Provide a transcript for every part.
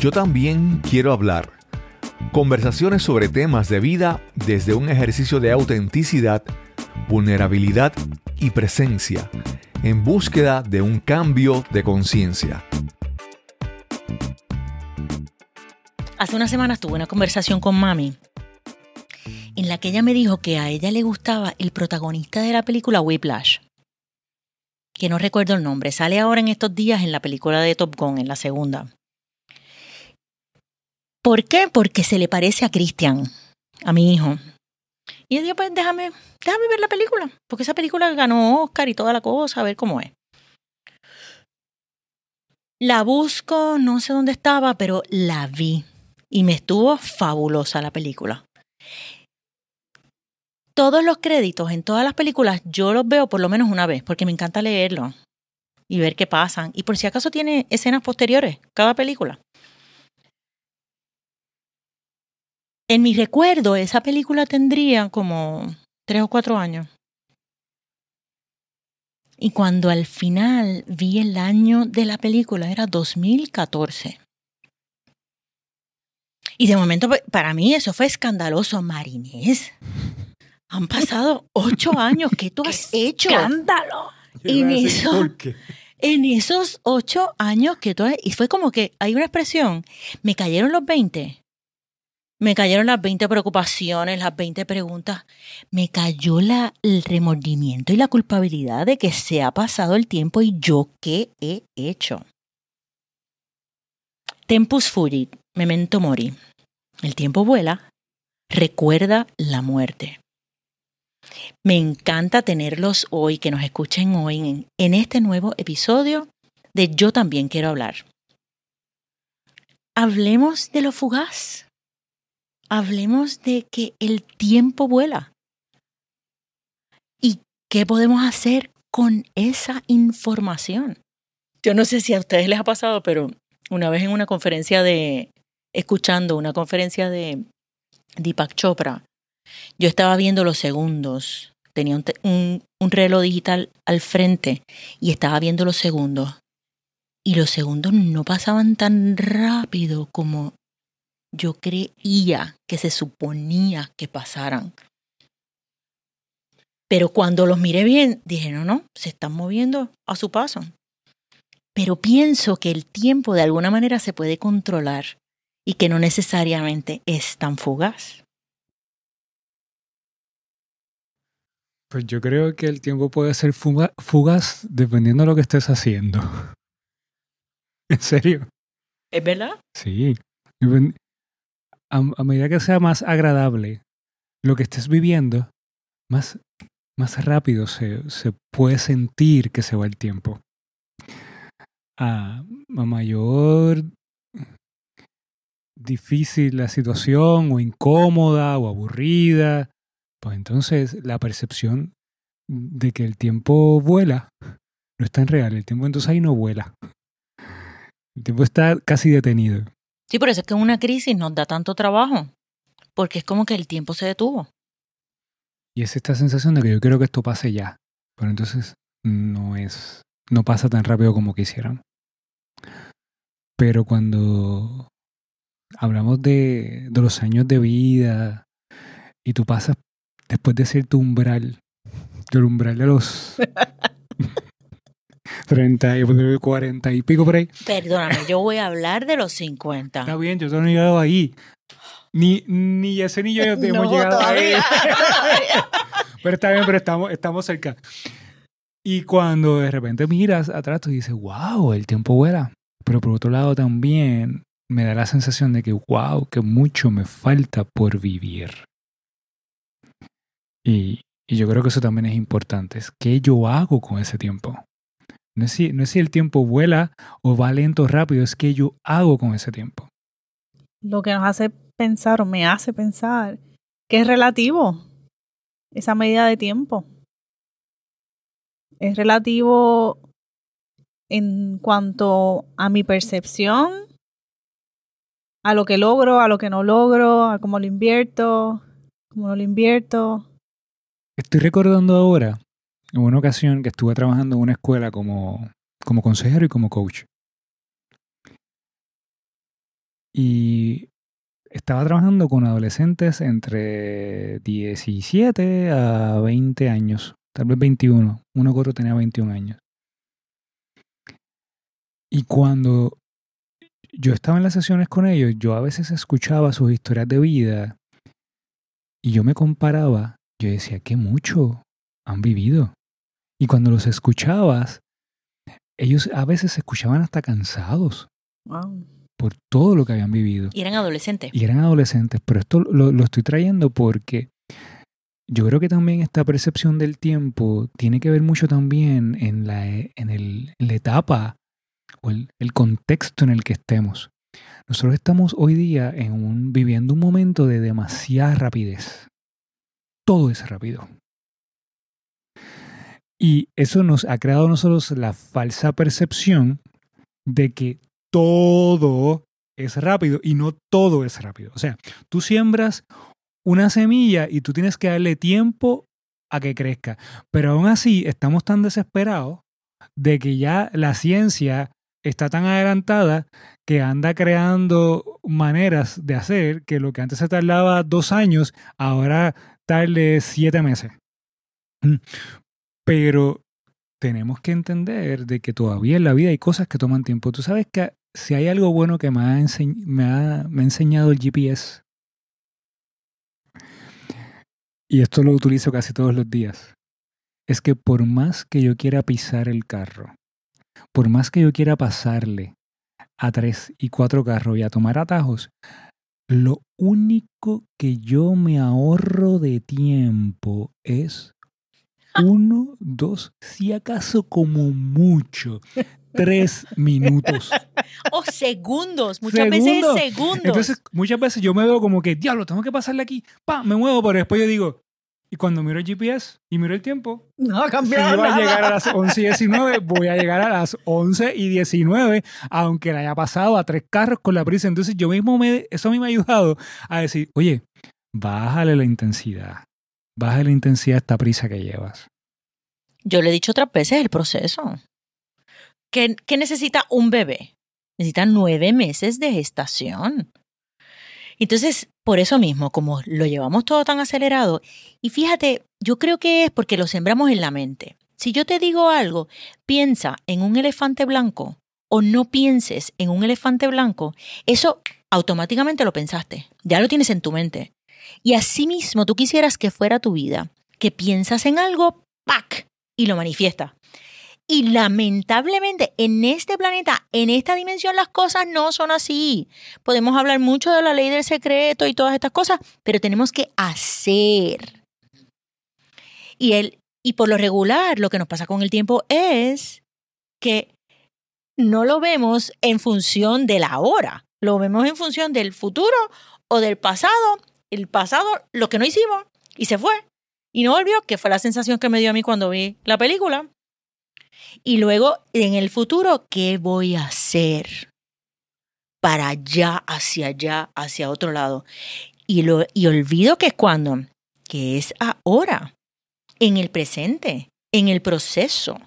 Yo también quiero hablar. Conversaciones sobre temas de vida desde un ejercicio de autenticidad, vulnerabilidad y presencia, en búsqueda de un cambio de conciencia. Hace unas semanas tuve una conversación con mami en la que ella me dijo que a ella le gustaba el protagonista de la película Whiplash, que no recuerdo el nombre, sale ahora en estos días en la película de Top Gun, en la segunda. ¿Por qué? Porque se le parece a Christian, a mi hijo. Y yo dije, pues déjame, déjame ver la película, porque esa película ganó Oscar y toda la cosa, a ver cómo es. La busco, no sé dónde estaba, pero la vi. Y me estuvo fabulosa la película todos los créditos en todas las películas yo los veo por lo menos una vez, porque me encanta leerlo y ver qué pasan. Y por si acaso tiene escenas posteriores, cada película. En mi recuerdo, esa película tendría como tres o cuatro años. Y cuando al final vi el año de la película, era 2014. Y de momento, para mí eso fue escandaloso, Marinés. Han pasado ocho años. ¿Qué tú has hecho? ¡Escándalo! En, eso, en esos ocho años que tú has... Y fue como que hay una expresión. Me cayeron los 20. Me cayeron las 20 preocupaciones, las 20 preguntas. Me cayó la, el remordimiento y la culpabilidad de que se ha pasado el tiempo y yo qué he hecho. Tempus fugit, memento mori. El tiempo vuela, recuerda la muerte. Me encanta tenerlos hoy, que nos escuchen hoy en, en este nuevo episodio de Yo también quiero hablar. Hablemos de lo fugaz. Hablemos de que el tiempo vuela. ¿Y qué podemos hacer con esa información? Yo no sé si a ustedes les ha pasado, pero una vez en una conferencia de, escuchando una conferencia de Deepak Chopra, yo estaba viendo los segundos, tenía un, reloj digital al frente y estaba viendo los segundos. Y los segundos no pasaban tan rápido como yo creía que se suponía que pasaran. Pero cuando los miré bien, dije, no, no, se están moviendo a su paso. Pero pienso que el tiempo de alguna manera se puede controlar y que no necesariamente es tan fugaz. Pues yo creo que el tiempo puede ser fugaz dependiendo de lo que estés haciendo. ¿En serio? ¿Es verdad? Sí. A, medida que sea más agradable lo que estés viviendo, más, más rápido se, se puede sentir que se va el tiempo. A, a mayor difícil la situación o incómoda o aburrida, pues entonces la percepción de que el tiempo vuela no es tan real. El tiempo entonces ahí no vuela. El tiempo está casi detenido. Sí, por eso es que una crisis nos da tanto trabajo, porque es como que el tiempo se detuvo. Y es esta sensación de que yo quiero que esto pase ya, pero entonces no es, no pasa tan rápido como quisieran. Pero cuando hablamos de, de los años de vida y tú pasas después de cierto umbral, el umbral de los 30 y 40 y pico por ahí. Perdóname, yo voy a hablar de los 50. Está bien, yo no he llegado ahí. Ni, ni ese ni yo hemos llegado ahí. pero está bien, pero estamos, estamos cerca. Y cuando de repente miras atrás, tú dices, wow, el tiempo vuela. Pero por otro lado también me da la sensación de que, wow, que mucho me falta por vivir. Y, yo creo que eso también es importante. Es qué yo hago con ese tiempo. No es, si, no es si el tiempo vuela o va lento o rápido, es qué yo hago con ese tiempo. Lo que nos hace pensar o me hace pensar que es relativo esa medida de tiempo. Es relativo en cuanto a mi percepción, a lo que logro, a lo que no logro, a cómo lo invierto, cómo no lo invierto, Estoy recordando ahora, en una ocasión que estuve trabajando en una escuela como, como consejero y como coach. y estaba trabajando con adolescentes entre 17 a 20 años, tal vez 21. Uno que otro tenía 21 años. Y cuando yo estaba en las sesiones con ellos, yo a veces escuchaba sus historias de vida y yo me comparaba, yo decía, qué mucho han vivido. Y cuando los escuchabas, ellos a veces se escuchaban hasta cansados por todo lo que habían vivido. Y eran adolescentes. Y eran adolescentes, pero esto lo, lo estoy trayendo porque yo creo que también esta percepción del tiempo tiene que ver mucho también en la, en el, en la etapa o el, el, contexto en el que estemos. Nosotros estamos hoy día en un, viviendo un momento de demasiada rapidez. Todo es rápido. Y eso nos ha creado a nosotros la falsa percepción de que todo es rápido y no todo es rápido. O sea, tú siembras una semilla y tú tienes que darle tiempo a que crezca. Pero aún así estamos tan desesperados de que ya la ciencia está tan adelantada que anda creando maneras de hacer que lo que antes se tardaba dos años, ahora tarde siete meses. Pero tenemos que entender de que todavía en la vida hay cosas que toman tiempo. Tú sabes que si hay algo bueno que me ha, me ha, enseñado el GPS, y esto lo utilizo casi todos los días, es que por más que yo quiera pisar el carro, por más que yo quiera pasarle a tres y cuatro carros y a tomar atajos, lo único que yo me ahorro de tiempo es uno, dos, si acaso como mucho, tres minutos. O segundos, muchas veces segundos. Entonces, muchas veces yo me veo como que, diablo, tengo que pasarle aquí, pa, me muevo, pero después yo digo, y cuando miro el GPS y miro el tiempo, no ha cambiado. Si iba a llegar a las 11 y 19, voy a llegar a las 11 y 19, aunque le haya pasado a tres carros con la prisa. Entonces yo mismo me, eso a mí me ha ayudado a decir, oye, bájale la intensidad, bájale la intensidad a esta prisa que llevas. Yo le he dicho otras veces el proceso. ¿Qué, qué necesita un bebé? Necesita nueve meses de gestación. Entonces, por eso mismo, como lo llevamos todo tan acelerado, y fíjate, yo creo que es porque lo sembramos en la mente. Si yo te digo algo, piensa en un elefante blanco o no pienses en un elefante blanco, eso automáticamente lo pensaste, ya lo tienes en tu mente. Y asimismo tú quisieras que fuera tu vida, que piensas en algo, ¡pac! y lo manifiesta. Y lamentablemente en este planeta, en esta dimensión, las cosas no son así. Podemos hablar mucho de la ley del secreto y todas estas cosas, pero tenemos que hacer. Y, el, y por lo regular, lo que nos pasa con el tiempo es que no lo vemos en función de la hora, lo vemos en función del futuro o del pasado. El pasado, lo que no hicimos y se fue. Y no volvió, que fue la sensación que me dio a mí cuando vi la película. Y luego, en el futuro, ¿qué voy a hacer? Para allá, hacia allá, hacia otro lado. Y, lo, y olvido que es cuando, que es ahora, en el presente, en el proceso.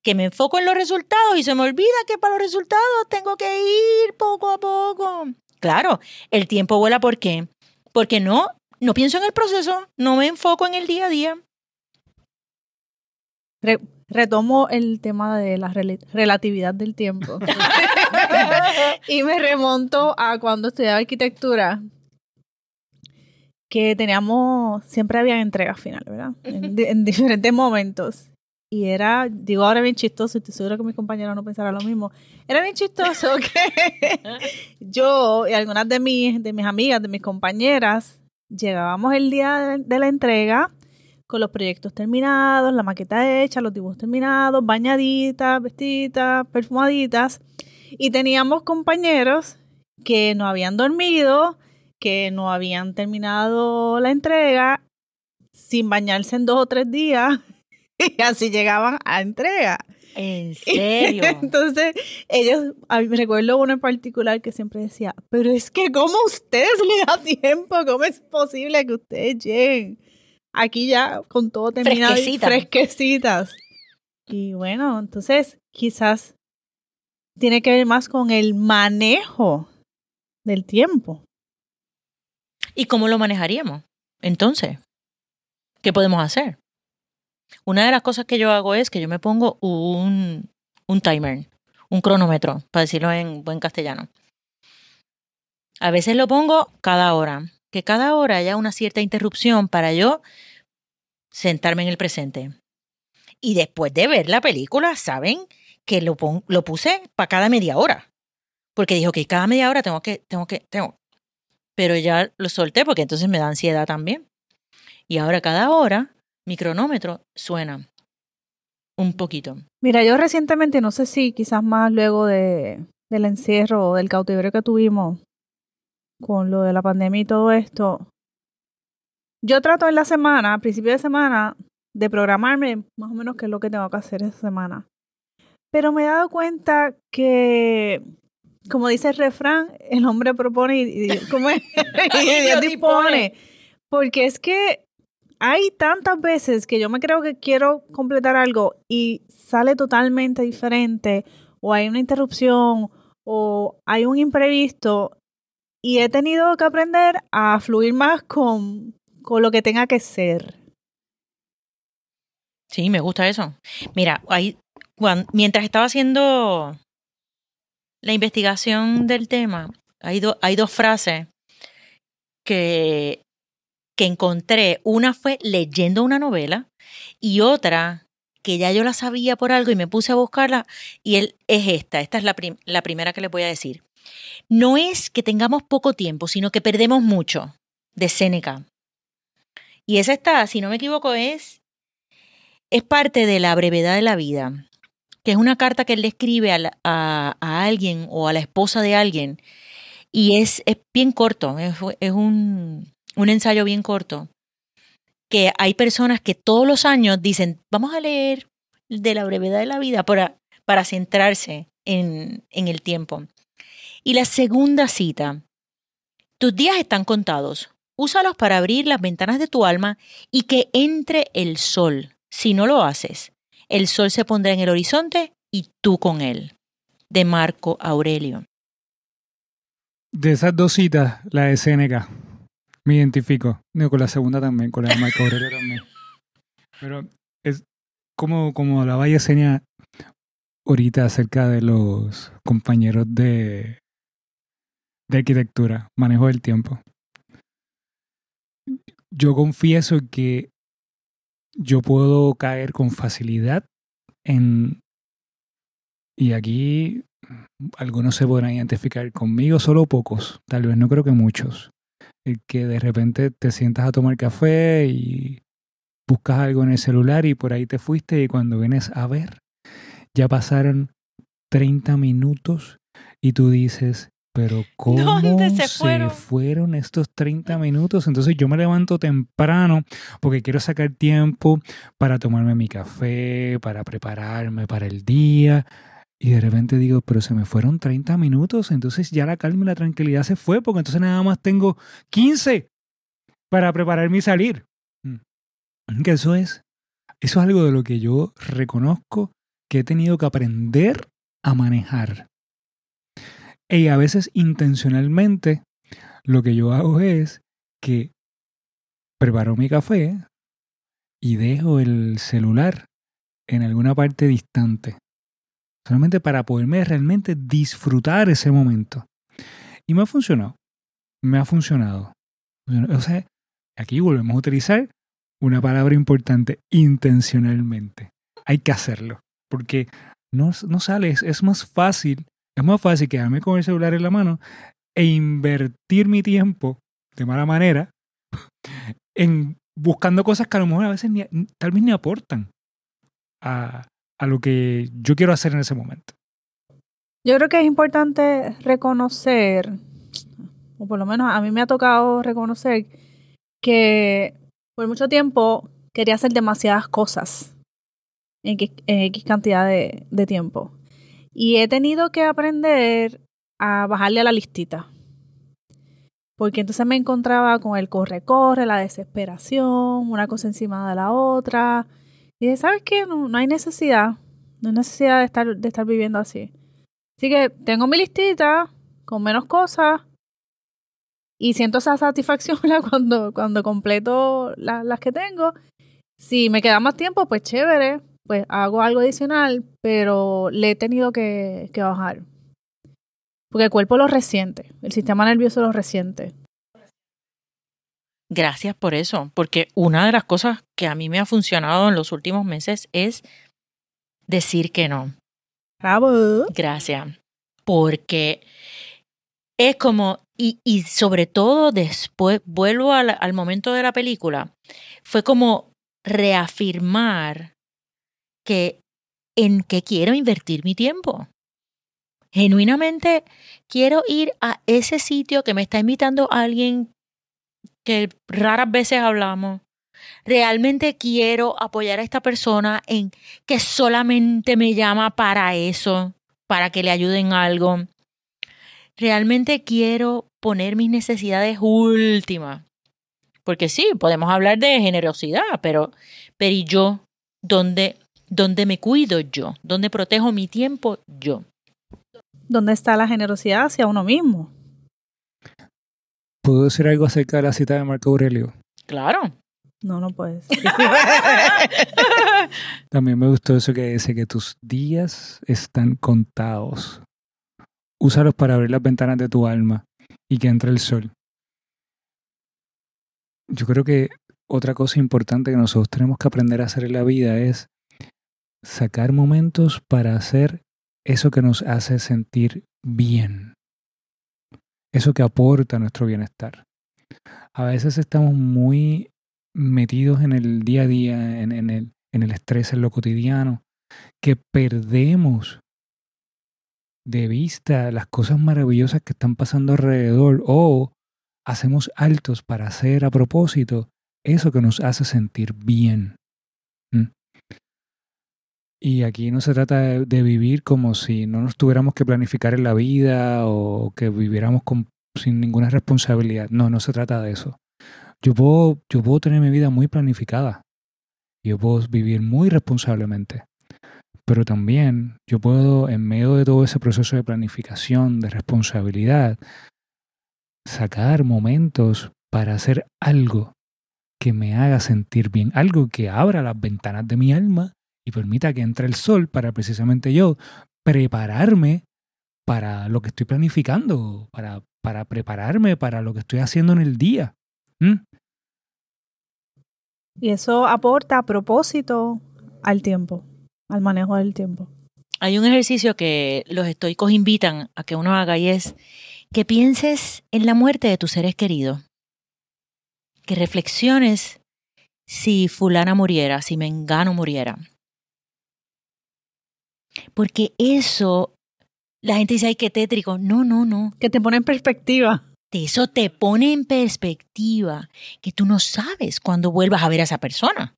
Que me enfoco en los resultados y se me olvida que para los resultados tengo que ir poco a poco. Claro, el tiempo vuela ¿por qué? Porque no, no pienso en el proceso, no me enfoco en el día a día retomo el tema de la relatividad del tiempo. y me remonto a cuando estudiaba arquitectura, que teníamos, siempre había entregas finales, ¿verdad? En, diferentes momentos. Y era, digo ahora bien chistoso, estoy seguro que mis compañeros no pensarán lo mismo. Era bien chistoso que yo y algunas de mis, de mis amigas, de mis compañeras, llegábamos el día de la entrega con los proyectos terminados, la maqueta hecha, los dibujos terminados, bañaditas, vestiditas, perfumaditas. Y teníamos compañeros que no habían dormido, que no habían terminado la entrega sin bañarse en dos o tres días y así llegaban a entrega. ¿En serio? Entonces, ellos, me recuerdo uno en particular que siempre decía, pero es que ¿cómo ustedes le da tiempo? ¿Cómo es posible que ustedes lleguen? aquí ya con todo terminado fresquecitas. Y bueno, entonces quizás tiene que ver más con el manejo del tiempo. ¿Y cómo lo manejaríamos? Entonces, ¿qué podemos hacer? Una de las cosas que yo hago es que yo me pongo un, un timer, un cronómetro, para decirlo en buen castellano. A veces lo pongo cada hora, que cada hora haya una cierta interrupción para yo sentarme en el presente. Y después de ver la película, ¿saben? Que lo, lo puse para cada media hora. Porque dijo que cada media hora tengo que, tengo que, tengo. Pero ya lo solté porque entonces me da ansiedad también. Y ahora cada hora mi cronómetro suena un poquito. Mira, yo recientemente, no sé si quizás más luego de, del encierro o del cautiverio que tuvimos con lo de la pandemia y todo esto, yo trato en la semana, a principio de semana, de programarme más o menos qué es lo que tengo que hacer esa semana. Pero me he dado cuenta que, como dice el refrán, el hombre propone y, Dios dispone. Porque es que hay tantas veces que yo me creo que quiero completar algo y sale totalmente diferente, o hay una interrupción, o hay un imprevisto, y he tenido que aprender a fluir más con, con lo que tenga que ser. Sí, me gusta eso. Mira, mientras estaba haciendo la investigación del tema, hay, hay dos frases que, que encontré. Una fue leyendo una novela y otra que ya yo la sabía por algo y me puse a buscarla y él es esta. Esta es la, la primera que le voy a decir. No es que tengamos poco tiempo, sino que perdemos mucho, de Séneca. Y esa está, si no me equivoco, es, es parte de la brevedad de la vida, que es una carta que él le escribe a, a, alguien o a la esposa de alguien. Y es, es bien corto, es un, un ensayo bien corto, que hay personas que todos los años dicen, vamos a leer de la brevedad de la vida para, para centrarse en, en el tiempo. Y la segunda cita, tus días están contados, úsalos para abrir las ventanas de tu alma y que entre el sol. Si no lo haces, el sol se pondrá en el horizonte y tú con él. De Marco Aurelio. De esas dos citas, la de Séneca, me identifico. No, con la segunda también, con la de Marco Aurelio también. Pero es como, como la Valle Seña ahorita acerca de los compañeros de, de arquitectura, manejo del tiempo yo confieso que yo puedo caer con facilidad en... Y aquí algunos se podrán identificar conmigo, solo pocos, tal vez no creo que muchos. El que de repente te sientas a tomar café y buscas algo en el celular y por ahí te fuiste y cuando vienes a ver, ya pasaron 30 minutos y tú dices, pero ¿cómo se, fueron? estos 30 minutos? Entonces yo me levanto temprano porque quiero sacar tiempo para tomarme mi café, para prepararme para el día. Y de repente digo, pero se me fueron 30 minutos, entonces ya la calma y la tranquilidad se fue porque entonces nada más tengo 15 para prepararme y salir. Mm. Que eso es, eso es algo de lo que yo reconozco que he tenido que aprender a manejar. Y a veces intencionalmente lo que yo hago es que preparo mi café y dejo el celular en alguna parte distante. Solamente para poderme realmente disfrutar ese momento. Y me ha funcionado. Me ha funcionado. O sea, aquí volvemos a utilizar una palabra importante, intencionalmente. Hay que hacerlo. Porque no, no sale, es más fácil es más fácil quedarme con el celular en la mano e invertir mi tiempo de mala manera en buscando cosas que a lo mejor a veces tal vez ni aportan a, a lo que yo quiero hacer en ese momento. Yo creo que es importante reconocer, o por lo menos a mí me ha tocado reconocer, que por mucho tiempo quería hacer demasiadas cosas en X, cantidad de, de tiempo. Y he tenido que aprender a bajarle a la listita. Porque entonces me encontraba con el corre-corre, la desesperación, una cosa encima de la otra. Y dije, ¿sabes qué? No, no hay necesidad. No hay necesidad de estar, de estar viviendo así. Así que tengo mi listita con menos cosas y siento esa satisfacción cuando, cuando completo las que tengo. Si me queda más tiempo, pues chévere, pues hago algo adicional, pero le he tenido que, que bajar. Porque el cuerpo lo resiente, el sistema nervioso lo resiente. Gracias por eso, porque una de las cosas que a mí me ha funcionado en los últimos meses es decir que no. Bravo. Gracias. Porque es como, y, y sobre todo después, vuelvo al, al momento de la película, fue como reafirmar que en qué quiero invertir mi tiempo. Genuinamente quiero ir a ese sitio que me está invitando alguien que raras veces hablamos. Realmente quiero apoyar a esta persona en que solamente me llama para eso, para que le ayuden algo. Realmente quiero poner mis necesidades últimas. Porque sí, podemos hablar de generosidad, pero, pero ¿y yo? ¿Dónde, ¿Dónde me cuido yo? ¿Dónde protejo mi tiempo yo? ¿Dónde está la generosidad hacia uno mismo? ¿Puedo decir algo acerca de la cita de Marco Aurelio? Claro. No, no puedes. También me gustó eso que dice que tus días están contados. Úsalos para abrir las ventanas de tu alma y que entre el sol. Yo creo que otra cosa importante que nosotros tenemos que aprender a hacer en la vida es sacar momentos para hacer eso que nos hace sentir bien eso que aporta nuestro bienestar. A veces estamos muy metidos en el día a día, en, el, en el estrés, en lo cotidiano, que perdemos de vista las cosas maravillosas que están pasando alrededor o hacemos altos para hacer a propósito eso que nos hace sentir bien. Y aquí no se trata de, vivir como si no nos tuviéramos que planificar en la vida o que viviéramos sin ninguna responsabilidad. No, no se trata de eso. Yo puedo, yo puedo tener mi vida muy planificada. Yo puedo vivir muy responsablemente. Pero también yo puedo, en medio de todo ese proceso de planificación, de responsabilidad, sacar momentos para hacer algo que me haga sentir bien, algo que abra las ventanas de mi alma y permita que entre el sol para precisamente yo prepararme para lo que estoy planificando, para, para prepararme para lo que estoy haciendo en el día. Y eso aporta propósito al tiempo, al manejo del tiempo. Hay un ejercicio que los estoicos invitan a que uno haga y es que pienses en la muerte de tus seres queridos. Que reflexiones si fulana muriera, si mengano muriera. Porque eso, la gente dice, ay, qué tétrico. No, no, no. Que te pone en perspectiva. Eso te pone en perspectiva que tú no sabes cuándo vuelvas a ver a esa persona.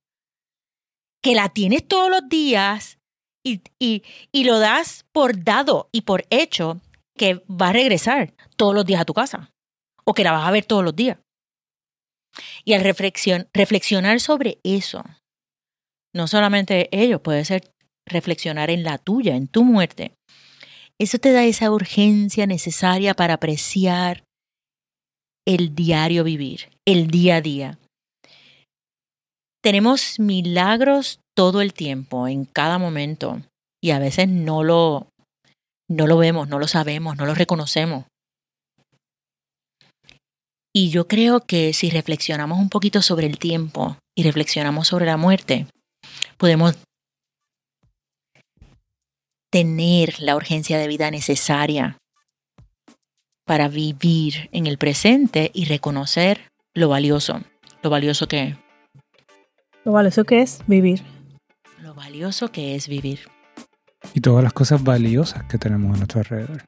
Que la tienes todos los días y, y, y lo das por dado y por hecho que va a regresar todos los días a tu casa o que la vas a ver todos los días. Y al reflexionar sobre eso, no solamente ellos, puede ser reflexionar en la tuya, en tu muerte. Eso te da esa urgencia necesaria para apreciar el diario vivir, el día a día. Tenemos milagros todo el tiempo, en cada momento, y a veces no lo, no lo vemos, no lo sabemos, no lo reconocemos. Y yo creo que si reflexionamos un poquito sobre el tiempo y reflexionamos sobre la muerte, podemos tener la urgencia de vida necesaria para vivir en el presente y reconocer lo valioso, lo valioso que es. Lo valioso que es vivir. Lo valioso que es vivir. Y todas las cosas valiosas que tenemos a nuestro alrededor.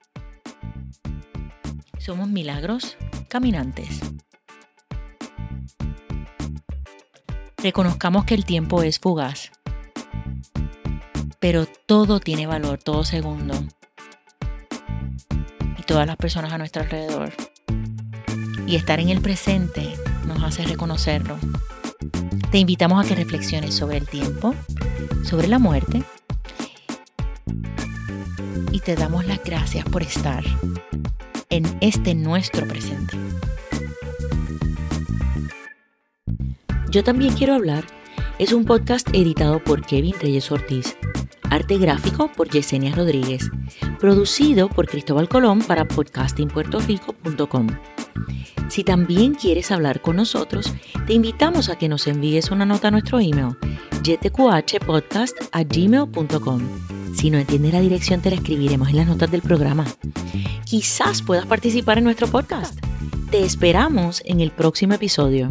Somos milagros caminantes. Reconozcamos que el tiempo es fugaz pero todo tiene valor, todo segundo. Y todas las personas a nuestro alrededor. Y estar en el presente nos hace reconocerlo. Te invitamos a que reflexiones sobre el tiempo, sobre la muerte. Y te damos las gracias por estar en este nuestro presente. Yo también quiero hablar es un podcast editado por Kevin Reyes Ortiz arte gráfico por Yesenia Rodríguez, producido por Cristóbal Colón para podcastingpuertorico.com. Si también quieres hablar con nosotros, te invitamos a que nos envíes una nota a nuestro email, gmail.com Si no entiendes la dirección, te la escribiremos en las notas del programa. Quizás puedas participar en nuestro podcast. Te esperamos en el próximo episodio.